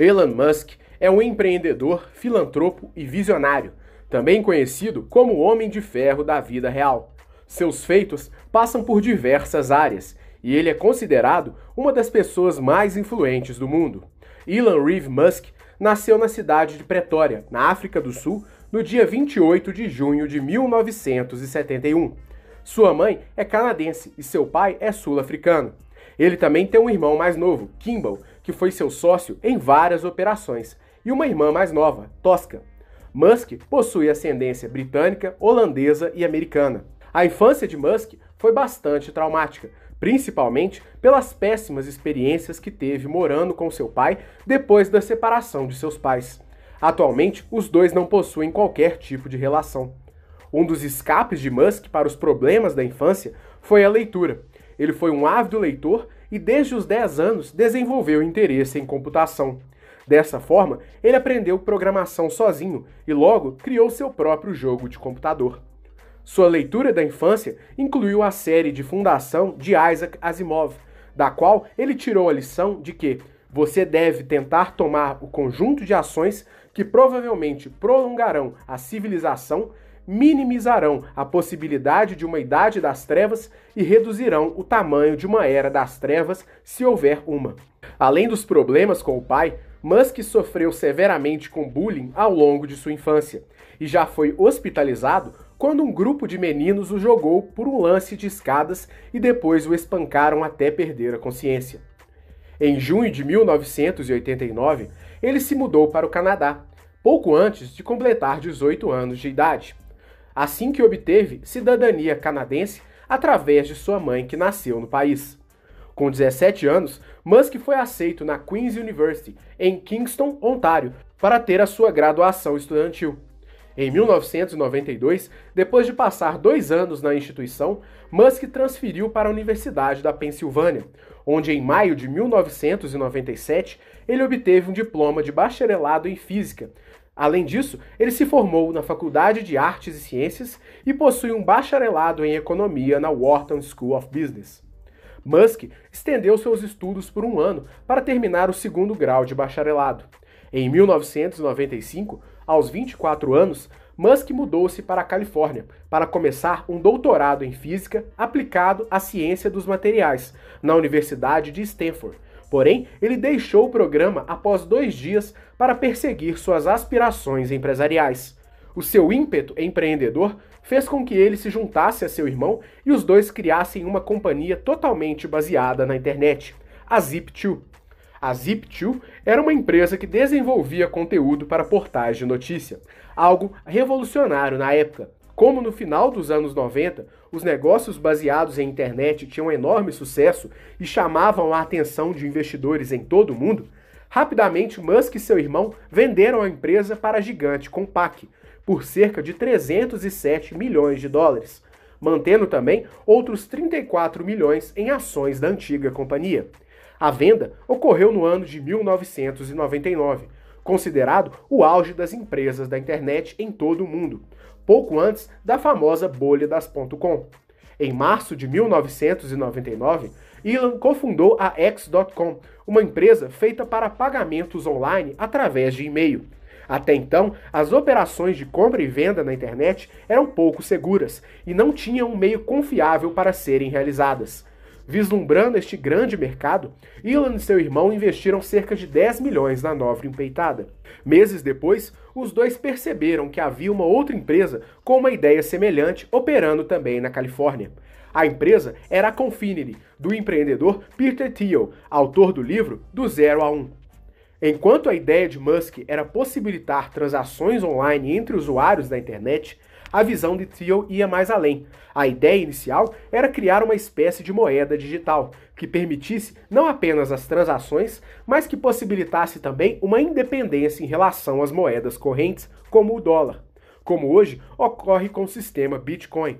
Elon Musk é um empreendedor, filantropo e visionário, também conhecido como o Homem de Ferro da vida real. Seus feitos passam por diversas áreas e ele é considerado uma das pessoas mais influentes do mundo. Elon Reeve Musk nasceu na cidade de Pretória, na África do Sul, no dia 28 de junho de 1971. Sua mãe é canadense e seu pai é sul-africano. Ele também tem um irmão mais novo, Kimball, que foi seu sócio em várias operações, e uma irmã mais nova, Tosca. Musk possui ascendência britânica, holandesa e americana. A infância de Musk foi bastante traumática, principalmente pelas péssimas experiências que teve morando com seu pai depois da separação de seus pais. Atualmente, os dois não possuem qualquer tipo de relação. Um dos escapes de Musk para os problemas da infância foi a leitura. Ele foi um ávido leitor e desde os 10 anos desenvolveu interesse em computação. Dessa forma, ele aprendeu programação sozinho e logo criou seu próprio jogo de computador. Sua leitura da infância incluiu a série de fundação de Isaac Asimov, da qual ele tirou a lição de que você deve tentar tomar o conjunto de ações que provavelmente prolongarão a civilização, minimizarão a possibilidade de uma idade das trevas e reduzirão o tamanho de uma era das trevas, se houver uma. Além dos problemas com o pai, Musk sofreu severamente com bullying ao longo de sua infância e já foi hospitalizado quando um grupo de meninos o jogou por um lance de escadas e depois o espancaram até perder a consciência. Em junho de 1989, ele se mudou para o Canadá, pouco antes de completar 18 anos de idade. Assim que obteve cidadania canadense através de sua mãe que nasceu no país. Com 17 anos, Musk foi aceito na Queen's University, em Kingston, Ontário, para ter a sua graduação estudantil. Em 1992, depois de passar dois anos na instituição, Musk transferiu para a Universidade da Pensilvânia, onde em maio de 1997 ele obteve um diploma de bacharelado em física. Além disso, ele se formou na Faculdade de Artes e Ciências e possui um bacharelado em economia na Wharton School of Business. Musk estendeu seus estudos por um ano para terminar o segundo grau de bacharelado. Em 1995, aos 24 anos, Musk mudou-se para a Califórnia para começar um doutorado em física aplicado à ciência dos materiais na Universidade de Stanford. Porém, ele deixou o programa após dois dias para perseguir suas aspirações empresariais. O seu ímpeto empreendedor fez com que ele se juntasse a seu irmão e os dois criassem uma companhia totalmente baseada na internet, a Zip2. A Zip2 era uma empresa que desenvolvia conteúdo para portais de notícia, algo revolucionário na época. Como no final dos anos 90, os negócios baseados em internet tinham enorme sucesso e chamavam a atenção de investidores em todo o mundo, rapidamente Musk e seu irmão venderam a empresa para a gigante Compaq por cerca de 307 milhões de dólares, mantendo também outros 34 milhões em ações da antiga companhia. A venda ocorreu no ano de 1999, considerado o auge das empresas da internet em todo o mundo, pouco antes da famosa bolha das .com. Em março de 1999, Elon cofundou a X.com, uma empresa feita para pagamentos online através de e-mail. Até então, as operações de compra e venda na internet eram pouco seguras e não tinham um meio confiável para serem realizadas. Vislumbrando este grande mercado, Elon e seu irmão investiram cerca de 10 milhões na nova empreitada. Meses depois, os dois perceberam que havia uma outra empresa com uma ideia semelhante operando também na Califórnia. A empresa era a Confinity, do empreendedor Peter Thiel, autor do livro Do Zero a Um. Enquanto a ideia de Musk era possibilitar transações online entre usuários da internet, a visão de Thiel ia mais além. A ideia inicial era criar uma espécie de moeda digital, que permitisse não apenas as transações, mas que possibilitasse também uma independência em relação às moedas correntes, como o dólar, como hoje ocorre com o sistema Bitcoin.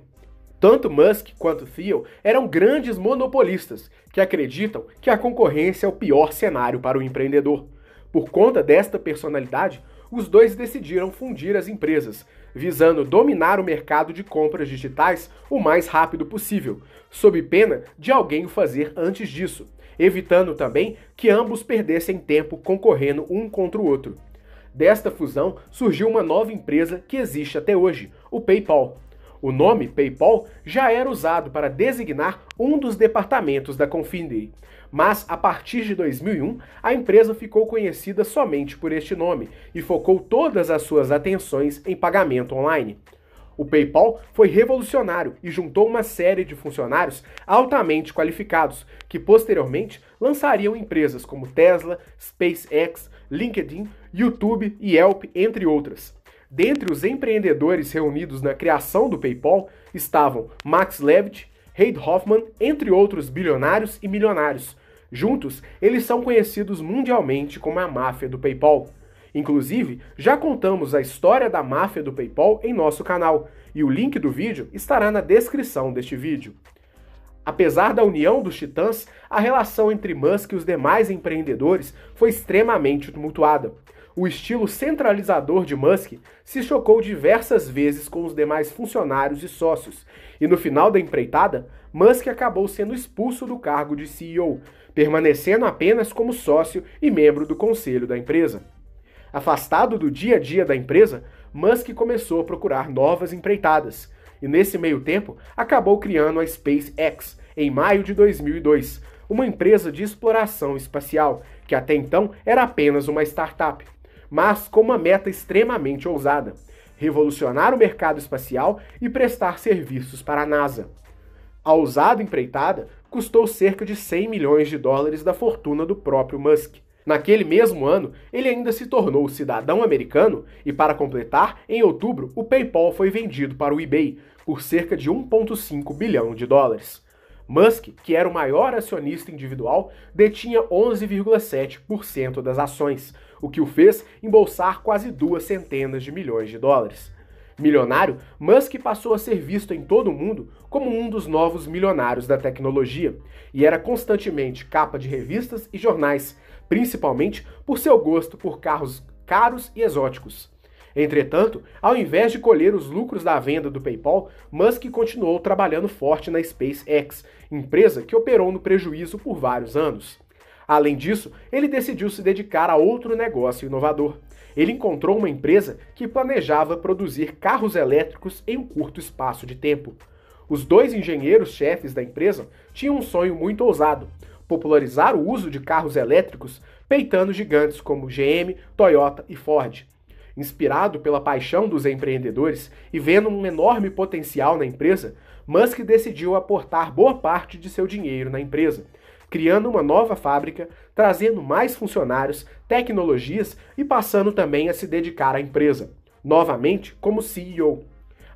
Tanto Musk quanto Thiel eram grandes monopolistas que acreditam que a concorrência é o pior cenário para o empreendedor. Por conta desta personalidade, os dois decidiram fundir as empresas, visando dominar o mercado de compras digitais o mais rápido possível, sob pena de alguém o fazer antes disso. evitando também que ambos perdessem tempo concorrendo um contra o outro. Desta fusão surgiu uma nova empresa que existe até hoje, o PayPal. O nome PayPal já era usado para designar um dos departamentos da Confinity, mas a partir de 2001 a empresa ficou conhecida somente por este nome e focou todas as suas atenções em pagamento online. O PayPal foi revolucionário e juntou uma série de funcionários altamente qualificados, que posteriormente lançariam empresas como Tesla, SpaceX, LinkedIn, YouTube e Yelp, entre outras. Dentre os empreendedores reunidos na criação do PayPal estavam Max Levitt, Reid Hoffman, entre outros bilionários e milionários. Juntos, eles são conhecidos mundialmente como a máfia do PayPal. Inclusive, já contamos a história da máfia do PayPal em nosso canal, e o link do vídeo estará na descrição deste vídeo. Apesar da união dos titãs, a relação entre Musk e os demais empreendedores foi extremamente tumultuada. O estilo centralizador de Musk se chocou diversas vezes com os demais funcionários e sócios, e no final da empreitada, Musk acabou sendo expulso do cargo de CEO, permanecendo apenas como sócio e membro do conselho da empresa. Afastado do dia a dia da empresa, Musk começou a procurar novas empreitadas, e nesse meio tempo acabou criando a SpaceX em maio de 2002, uma empresa de exploração espacial que até então era apenas uma startup, mas com uma meta extremamente ousada: revolucionar o mercado espacial e prestar serviços para a NASA. A ousada empreitada custou cerca de 100 milhões de dólares da fortuna do próprio Musk. Naquele mesmo ano, ele ainda se tornou cidadão americano e, para completar, em outubro, o PayPal foi vendido para o eBay por cerca de 1,5 bilhão de dólares. Musk, que era o maior acionista individual, detinha 11,7% das ações, o que o fez embolsar quase duas centenas de milhões de dólares. Milionário, Musk passou a ser visto em todo o mundo como um dos novos milionários da tecnologia e era constantemente capa de revistas e jornais, principalmente por seu gosto por carros caros e exóticos. Entretanto, ao invés de colher os lucros da venda do PayPal, Musk continuou trabalhando forte na SpaceX, empresa que operou no prejuízo por vários anos. Além disso, ele decidiu se dedicar a outro negócio inovador. Ele encontrou uma empresa que planejava produzir carros elétricos em um curto espaço de tempo. Os dois engenheiros-chefes da empresa tinham um sonho muito ousado: popularizar o uso de carros elétricos, peitando gigantes como GM, Toyota e Ford. Inspirado pela paixão dos empreendedores e vendo um enorme potencial na empresa, Musk decidiu aportar boa parte de seu dinheiro na empresa, criando uma nova fábrica, trazendo mais funcionários, tecnologias e passando também a se dedicar à empresa, novamente como CEO.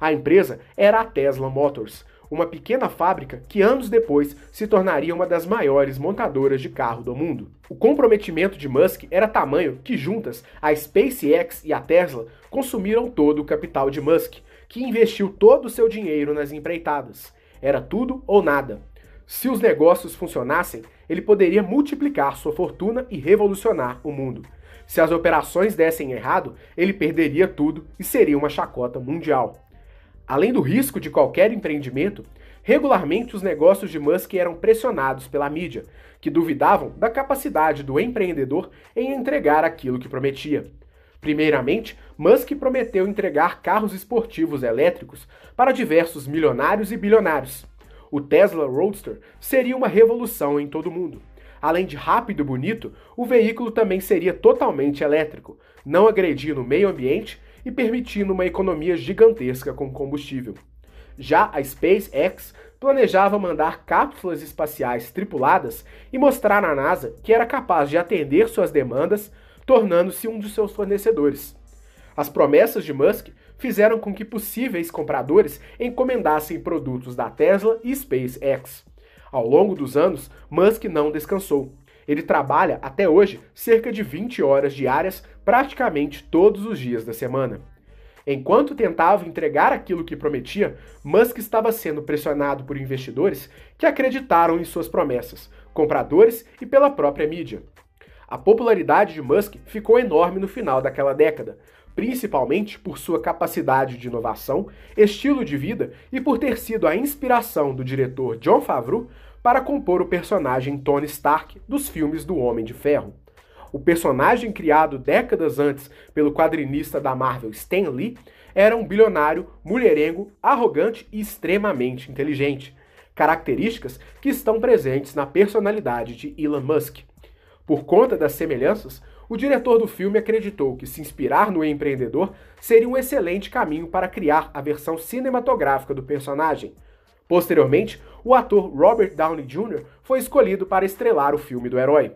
A empresa era a Tesla Motors, uma pequena fábrica que anos depois se tornaria uma das maiores montadoras de carro do mundo. O comprometimento de Musk era tamanho que juntas a SpaceX e a Tesla consumiram todo o capital de Musk, que investiu todo o seu dinheiro nas empreitadas. Era tudo ou nada. Se os negócios funcionassem, ele poderia multiplicar sua fortuna e revolucionar o mundo. Se as operações dessem errado, ele perderia tudo e seria uma chacota mundial. Além do risco de qualquer empreendimento, regularmente os negócios de Musk eram pressionados pela mídia, que duvidavam da capacidade do empreendedor em entregar aquilo que prometia. Primeiramente, Musk prometeu entregar carros esportivos elétricos para diversos milionários e bilionários. O Tesla Roadster seria uma revolução em todo o mundo. Além de rápido e bonito, o veículo também seria totalmente elétrico, não agredindo o meio ambiente e permitindo uma economia gigantesca com combustível. Já a SpaceX planejava mandar cápsulas espaciais tripuladas e mostrar à NASA que era capaz de atender suas demandas, tornando-se um dos seus fornecedores. As promessas de Musk fizeram com que possíveis compradores encomendassem produtos da Tesla e SpaceX. Ao longo dos anos, Musk não descansou. Ele trabalha até hoje cerca de 20 horas diárias, praticamente todos os dias da semana. Enquanto tentava entregar aquilo que prometia, Musk estava sendo pressionado por investidores que acreditaram em suas promessas, compradores e pela própria mídia. A popularidade de Musk ficou enorme no final daquela década, principalmente por sua capacidade de inovação, estilo de vida e por ter sido a inspiração do diretor John Favreau para compor o personagem Tony Stark dos filmes do Homem de Ferro. O personagem criado décadas antes pelo quadrinista da Marvel Stan Lee era um bilionário, mulherengo, arrogante e extremamente inteligente, características que estão presentes na personalidade de Elon Musk. Por conta das semelhanças, o diretor do filme acreditou que se inspirar no empreendedor seria um excelente caminho para criar a versão cinematográfica do personagem. Posteriormente, o ator Robert Downey Jr. foi escolhido para estrelar o filme do herói.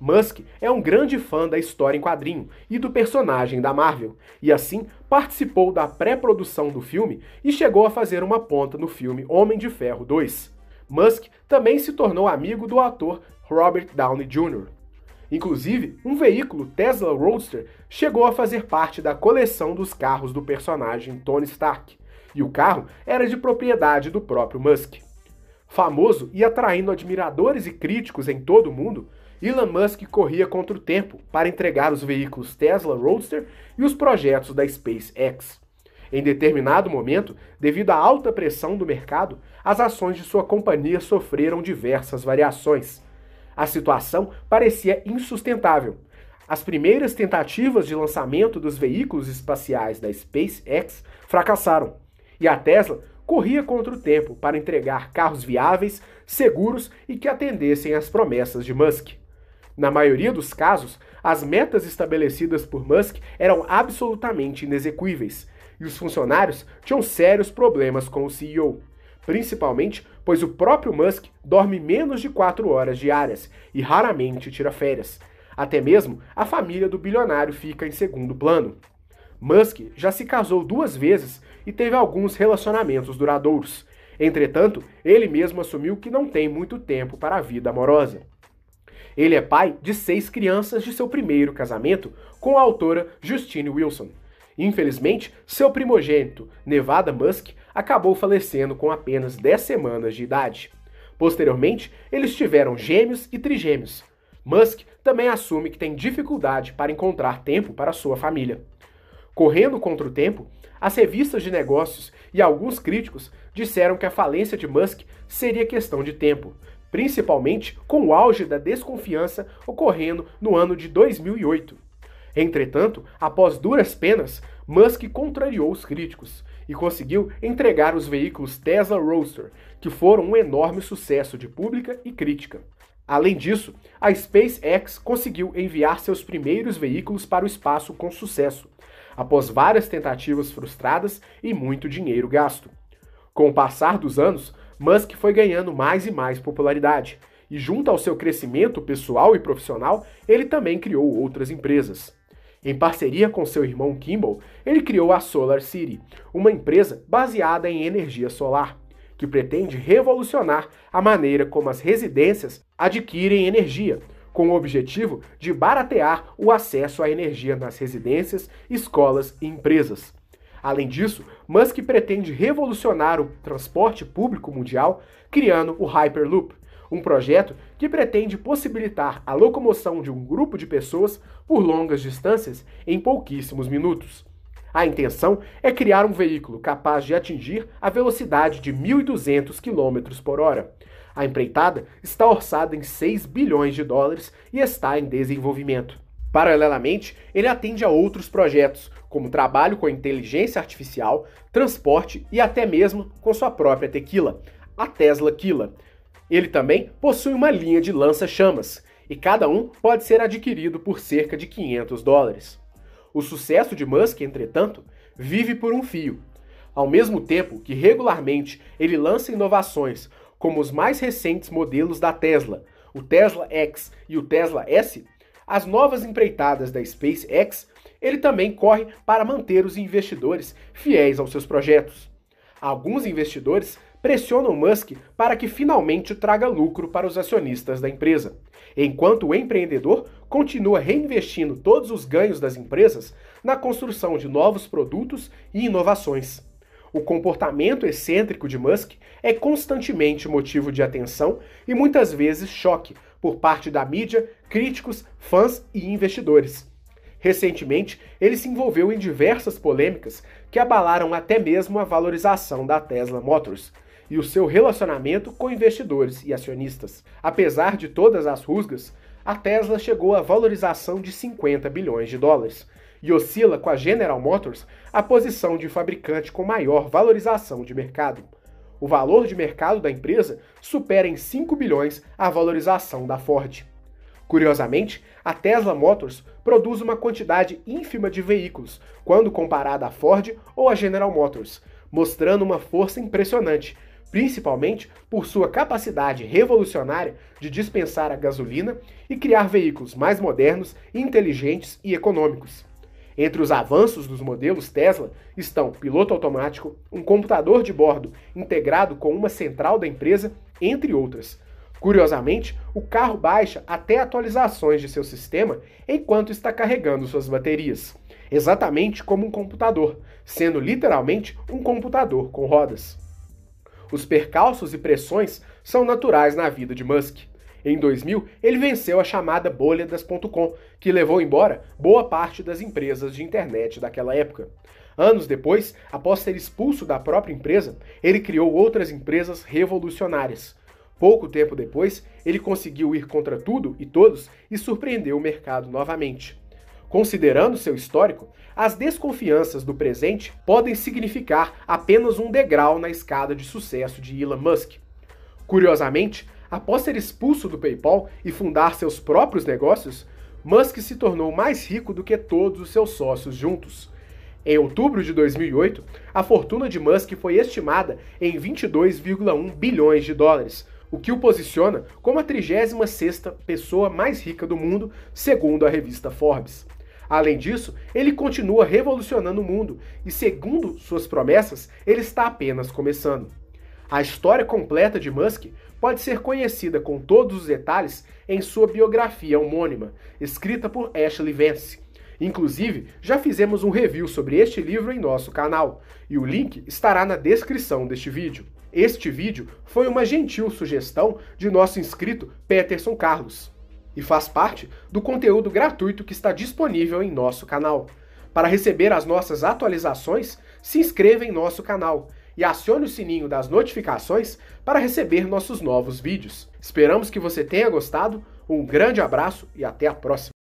Musk é um grande fã da história em quadrinho e do personagem da Marvel, e assim participou da pré-produção do filme e chegou a fazer uma ponta no filme Homem de Ferro 2. Musk também se tornou amigo do ator Robert Downey Jr. Inclusive, um veículo Tesla Roadster chegou a fazer parte da coleção dos carros do personagem Tony Stark, e o carro era de propriedade do próprio Musk. Famoso e atraindo admiradores e críticos em todo o mundo, Elon Musk corria contra o tempo para entregar os veículos Tesla Roadster e os projetos da SpaceX. Em determinado momento, devido à alta pressão do mercado, as ações de sua companhia sofreram diversas variações. A situação parecia insustentável. As primeiras tentativas de lançamento dos veículos espaciais da SpaceX fracassaram, e a Tesla corria contra o tempo para entregar carros viáveis, seguros e que atendessem às promessas de Musk. Na maioria dos casos, as metas estabelecidas por Musk eram absolutamente inexequíveis, e os funcionários tinham sérios problemas com o CEO principalmente pois o próprio Musk dorme menos de 4 horas diárias e raramente tira férias. Até mesmo a família do bilionário fica em segundo plano. Musk já se casou duas vezes e teve alguns relacionamentos duradouros. Entretanto, ele mesmo assumiu que não tem muito tempo para a vida amorosa. Ele é pai de seis crianças de seu primeiro casamento com a autora Justine Wilson. Infelizmente, seu primogênito, Nevada Musk, acabou falecendo com apenas 10 semanas de idade. Posteriormente, eles tiveram gêmeos e trigêmeos. Musk também assume que tem dificuldade para encontrar tempo para sua família. Correndo contra o tempo, as revistas de negócios e alguns críticos disseram que a falência de Musk seria questão de tempo, principalmente com o auge da desconfiança ocorrendo no ano de 2008. Entretanto, após duras penas, Musk contrariou os críticos e conseguiu entregar os veículos Tesla Roadster, que foram um enorme sucesso de pública e crítica. Além disso, a SpaceX conseguiu enviar seus primeiros veículos para o espaço com sucesso, após várias tentativas frustradas e muito dinheiro gasto. Com o passar dos anos, Musk foi ganhando mais e mais popularidade, e junto ao seu crescimento pessoal e profissional, ele também criou outras empresas. Em parceria com seu irmão Kimball, ele criou a Solar City, uma empresa baseada em energia solar, que pretende revolucionar a maneira como as residências adquirem energia, com o objetivo de baratear o acesso à energia nas residências, escolas e empresas. Além disso, Musk pretende revolucionar o transporte público mundial, criando o Hyperloop, um projeto que pretende possibilitar a locomoção de um grupo de pessoas por longas distâncias em pouquíssimos minutos. A intenção é criar um veículo capaz de atingir a velocidade de 1.200 km por hora. A empreitada está orçada em 6 bilhões de dólares e está em desenvolvimento. Paralelamente, ele atende a outros projetos, como trabalho com inteligência artificial, transporte e até mesmo com sua própria tequila, a Tesla Killa, ele também possui uma linha de lança-chamas, e cada um pode ser adquirido por cerca de 500 dólares. O sucesso de Musk, entretanto, vive por um fio. Ao mesmo tempo que regularmente ele lança inovações, como os mais recentes modelos da Tesla, o Tesla X e o Tesla S, as novas empreitadas da SpaceX, ele também corre para manter os investidores fiéis aos seus projetos. Alguns investidores pressionam Musk para que finalmente traga lucro para os acionistas da empresa, enquanto o empreendedor continua reinvestindo todos os ganhos das empresas na construção de novos produtos e inovações. O comportamento excêntrico de Musk é constantemente motivo de atenção e muitas vezes choque por parte da mídia, críticos, fãs e investidores. Recentemente, ele se envolveu em diversas polêmicas que abalaram até mesmo a valorização da Tesla Motors, e o seu relacionamento com investidores e acionistas. Apesar de todas as rusgas, a Tesla chegou à valorização de 50 bilhões de dólares e oscila com a General Motors a posição de fabricante com maior valorização de mercado. O valor de mercado da empresa supera em 5 bilhões a valorização da Ford. Curiosamente, a Tesla Motors produz uma quantidade ínfima de veículos quando comparada à Ford ou à General Motors, mostrando uma força impressionante, principalmente por sua capacidade revolucionária de dispensar a gasolina e criar veículos mais modernos, inteligentes e econômicos. Entre os avanços dos modelos Tesla estão piloto automático, um computador de bordo integrado com uma central da empresa, entre outras. Curiosamente, o carro baixa até atualizações de seu sistema enquanto está carregando suas baterias, exatamente como um computador, sendo literalmente um computador com rodas. Os percalços e pressões são naturais na vida de Musk. Em 2000, ele venceu a chamada bolha das .com, que levou embora boa parte das empresas de internet daquela época. Anos depois, após ser expulso da própria empresa, ele criou outras empresas revolucionárias. Pouco tempo depois, ele conseguiu ir contra tudo e todos e surpreendeu o mercado novamente. Considerando seu histórico, as desconfianças do presente podem significar apenas um degrau na escada de sucesso de Elon Musk. Curiosamente, após ser expulso do PayPal e fundar seus próprios negócios, Musk se tornou mais rico do que todos os seus sócios juntos. Em outubro de 2008, a fortuna de Musk foi estimada em 22,1 bilhões de dólares, o que o posiciona como a 36ª pessoa mais rica do mundo, segundo a revista Forbes. Além disso, ele continua revolucionando o mundo e, segundo suas promessas, ele está apenas começando. A história completa de Musk pode ser conhecida com todos os detalhes em sua biografia homônima, escrita por Ashley Vance. Inclusive, já fizemos um review sobre este livro em nosso canal, e o link estará na descrição deste vídeo. Este vídeo foi uma gentil sugestão de nosso inscrito Peterson Carlos e faz parte do conteúdo gratuito que está disponível em nosso canal. Para receber as nossas atualizações, se inscreva em nosso canal e acione o sininho das notificações para receber nossos novos vídeos. Esperamos que você tenha gostado, um grande abraço e até a próxima!